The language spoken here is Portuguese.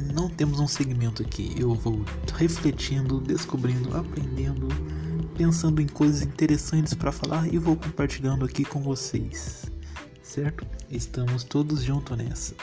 não temos um segmento aqui. Eu vou refletindo, descobrindo, aprendendo, pensando em coisas interessantes para falar e vou compartilhando aqui com vocês. Certo? Estamos todos juntos nessa.